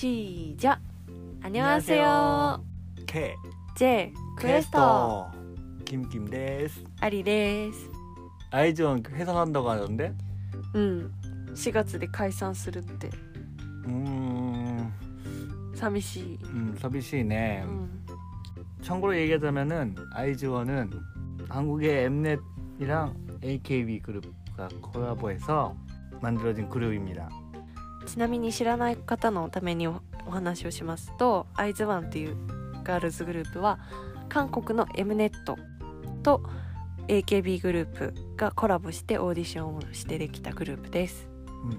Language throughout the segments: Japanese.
시작 안녕하세요 K Jクエスト 김김 데스 ありですアイズ원 해산한다고 하던데 うん4月で解散するって 음, 寂しい 음 서비스네 うん 참고로 얘기하자면은 아이즈원은 한국의 엠넷이랑 AKB 그룹과 콜라보해서 만들어진 그룹입니다 ちなみに知らない方のためにおお話をしますとアイズワンっていうガールズグループは韓国の M ネットと AKB グループがコラボしてオーディションをしてできたグループです。 음.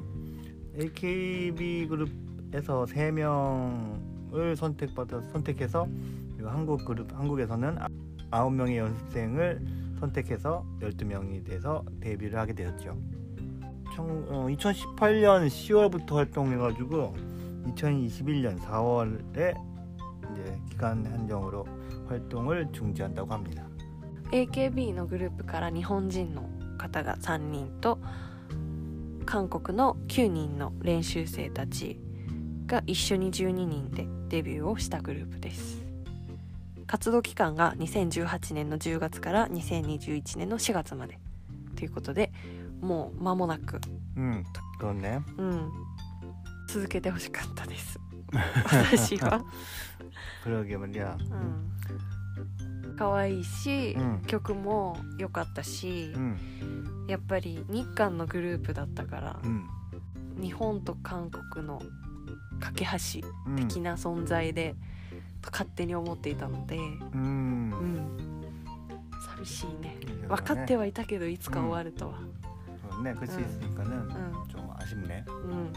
AKB 그룹에서 3명을 선택받아 선택해서 그리고 한국 그룹 한국에서는 아- 9명의 연습생을 선택해서 12명이 돼서 데뷔를 하게 되었죠. 청, 어, 2018년 10월부터 활동해가지고 2021년 4월에 이제 기간 한정으로 활동을 중지한다고 합니다. AKB のグループから日本人の方が3人と韓国の9人の練習生たちが一緒に12人でデビューをしたグループです活動期間が2018年の10月から2021年の4月までということで もう間もなく 음, 그렇네. うん続けてほしかったです私は 그러게 말이야. うん可愛いし、うん曲も良かったし、 음, やっぱり日韓のグループだったから、 음, 日本と韓国の架け橋 음, 的な存在で、と勝手に思っていたので、う 음. ん、寂しいね 그러네. 分かってはいたけどいつか終わるとは 그렇 네. 글씨 응. 있으니까는 うん 좀 아쉽네. う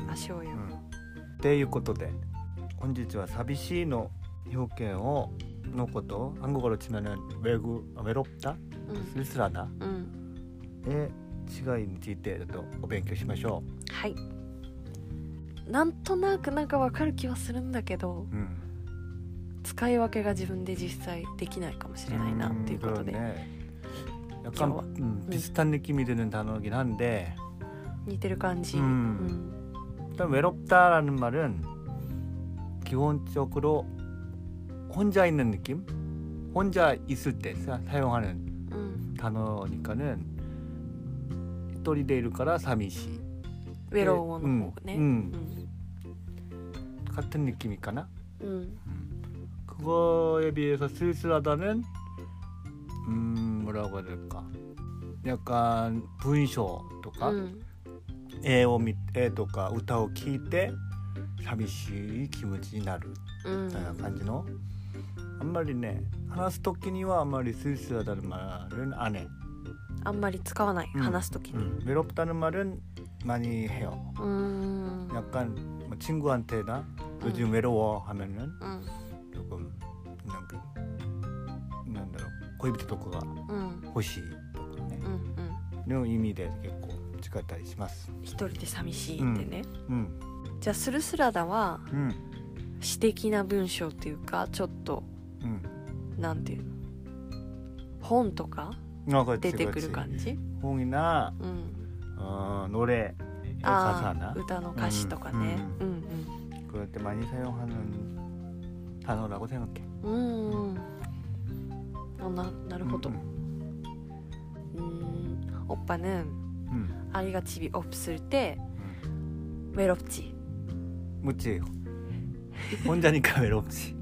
んあしょうよ、 응. ということで本日は寂しいの表現をのこと한국어로 치면은 외구 외롭다 うん 쓸쓸하다 うん 의違いについてちょっとお勉強しましょはいなんとなくなんか分かる気はするんだけどう。うん。使い分けが自分で実際できないかもしれないなっていうことで、 네 약간 귀여워. 음, 비슷한 느낌이 드는 단어긴 한데 似てる感じ、うん 일단 외롭다라는 말은 기본적으로 혼자 있는 느낌? 혼자 있을 때 사, 사용하는 うん 단어니까는 또리데이ルから 사미시 ウェローの方ね、 음, うん 같은 느낌일까나? うん 그거에 비해서 쓸쓸하다는 음 뭐라고 해야 될까? 약간 분쇼 とかうん 絵を見絵とか歌を聴いて寂しい気持ちになるうんみたいな感じの、あんまりね話す時にはあんまり쓸쓸하다는 말은 안 해. あんまり使わない、うん話す時に 음, 외롭다는 말은 많이 해요. うーん 약간 뭐 친구한테나 요즘 외로워 하면은 うん 조금 그냥 그なんだろう 恋人とかがうん 欲しいとかねうんうんの意味で結構使ったりします。一人で寂しいってね、うんじゃあスルスラダはうん詩的な文章っていうかちょっとうん。なんていうの本とか 아, 그렇지, 出てくる 그렇지. 感じ、 홍이나 うん、 어, 노래 あ 가사나 ー歌の歌詞とかね、うん、 그럴 때 많이 사용하는 단어라고 생각해. うんうんうん あななるほど 음, うん 오빠는 음, 아이가 집이 없을 때 외롭지 묻지. 혼자니까 외롭지.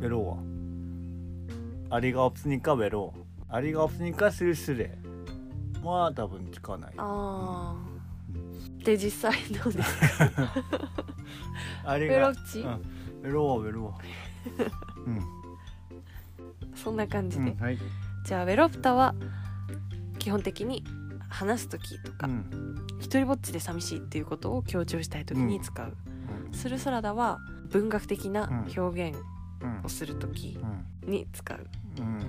외로워. 아리가 없으니까 외로워. 아리가 없으니까 쓸쓸해. 뭐 하다 보니까 나. あーで実際どうです 아리가 외롭지 어, 외로워 외로워. 음, そんな感じで、 음, 하이. じゃあウェロプタは基本的に話す時とか、 음, 一人ぼっちで寂しいっていうことを強調したい時に使う、 음, スルスラダは文学的な表現 음, をする時 음, に使う、 음.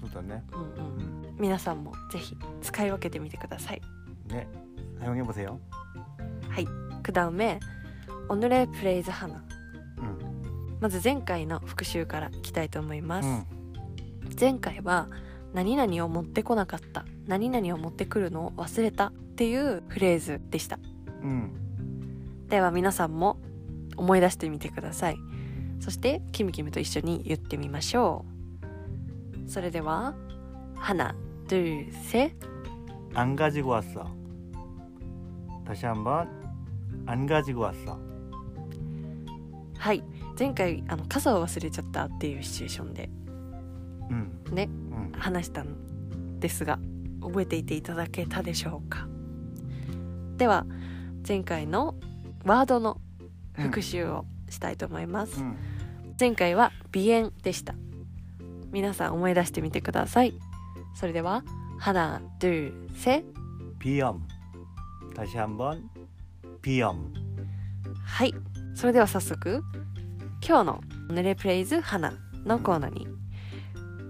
そうだね。うんうん、 음. 皆さんもぜひ使い分けてみてください 네, 사용해 보세요. はい그 다음에 오늘의 프레이즈 하나 음, まず前回の復習からいきたいと思います、 음, 前回は何々を持ってこなかった何々を持ってくるのを忘れたっていうフレーズでした 음. では皆さんも 思い出してみてくださいそしてキムキムと一緒に言ってみましょうそれでは하나 둘셋 안 가지고 왔어. 다시 한번 안 가지고 왔어. はい前回あの傘を忘れちゃったっていうシチュエーションで 음, ね 음. 話したんですが覚えていていただけたでしょうかでは前回のワードの復習をしたいと思います、 음. 前回は鼻炎でした皆さん思い出してみてくださいそれでは하나 둘셋 비염. 다시 한번 비염. はいそれでは早速今日の「ヌレプレイズ花」のコーナーに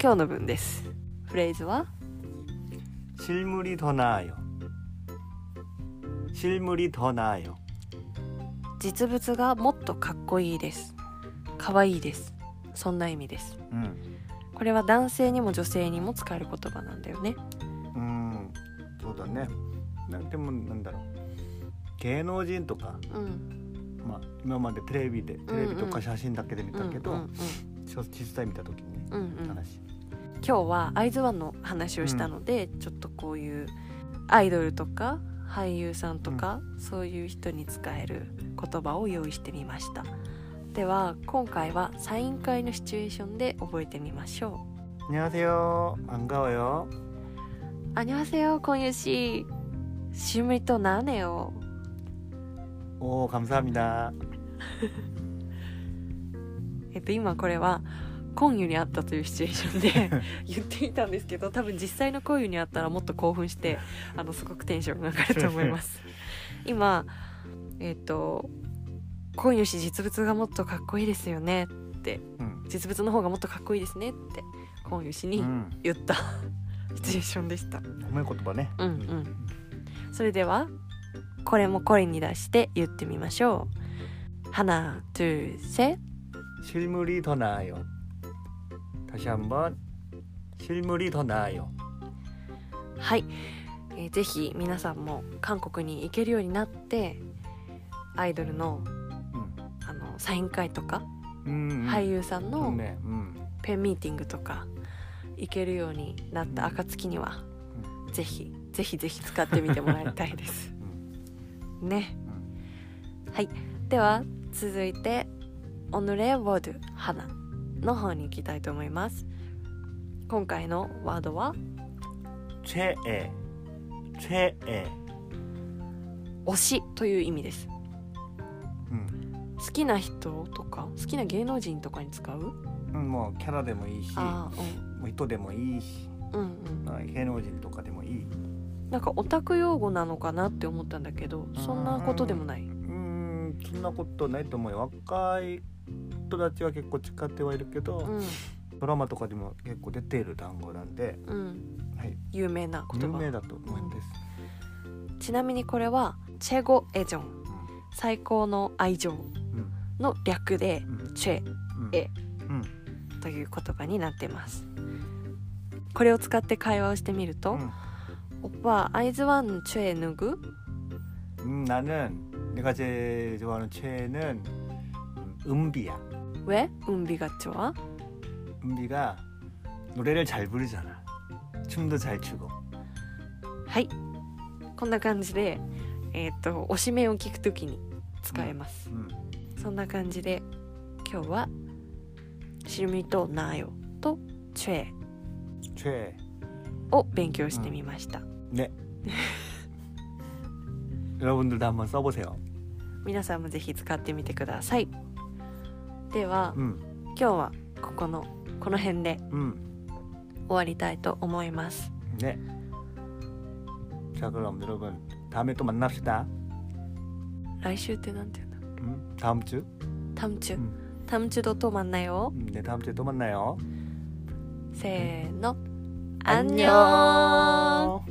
今日の分ですフレーズは 실물이 더 나아요. 실물이 더 나아요. 実物がもっとかっこいいですかわいいですそんな意味です 음. これは男性にも女性にも使える言葉なんだよね 음. そうだね。なんでもなんだろう。芸能人とか、うんまあ今までテレビでテレビとうんうんか写真だけで見たけど、うんうんちょ実際見た時にね、うんうんうん話。 今日はアイズワンの話をしたので、ちょっとこういうアイドルとか俳優さんとか、そういう人に使える言葉を用意してみましたでは今回はサイン会のシチュエーションで覚えてみましょ 안녕하세요. 반가워요. う「あにわせよ今夜ししむりとなねよ 오 감사합니다. えっと今これは 今湯にあったというシチュエーションで言ってみたんですけど多分実際の今湯にあったらもっと興奮してあのすごくテンションが上がると思います今えっ、と「今湯氏実物がもっとかっこいいですよね」ってうん。実物の方がもっとかっこいいですねって今湯氏にうん。言ったシチュエーションでした褒め言葉ね。うんうんそれではこれも声に出して言ってみましょう하나 둘셋 실물이 더 나아요. 다시 한번 실물이 더 나아요. はい、えーぜひ皆さんも韓国に行けるようになってアイドルの 음. あのサイン会とか、 음. 俳優さんの 네. 음. ペンミーティングとか行けるようになった暁には、ぜひぜひぜひ使ってみてもらいたいです。ね。はい。では続いて「オヌレボドゥ花」 の方に行きたいと思います。今回のワードは？チェエチェ推しという意味です、うん、好きな人とか好きな芸能人とかに使う、うん、もうキャラでもいいし、うん、人でもいいし、うんうん、芸能人とかでもいい。なんかオタク用語なのかなって思ったんだけどそんなことでもない？うんそんなことないと思うよ。若い人たちは結構使ってはいるけど、うんドラマとかでも結構出ている単語なんで、うんはい、有名な言葉有名だと思うんです。ちなみにこれはチェゴエジョン最高の愛情うんの略でうんうんチェうんえうんという言葉になってますこれを使って会話をしてみるとうん「おっぱアイズワンチェヌグ 음, 나는 내가 제일 좋아하는 최애는 음, 은비야. ウェウンビガチョア 은비가 노래를 잘 부르잖아. 춤도 잘 추고. はいこんな感じでえっ、と推しメンを聞くときに使えます、 음. そんな感じで今日は「シルミとナヨ」と「チェ 최애. を勉強してみました、 네. 여러분들도 한번 써보세요. 皆さんもぜひ使ってみてください では 음, 今日はここのこの辺で 음, 終わりたいと思います 네. 자 그럼 여러분 다음에 또 만납시다. 来週ってなんて言うんだ 음, 다음 주. タムチュ 음, タムチュドとマンナよ 음, 네 다음 주에 또 만나요. せーの 안녕.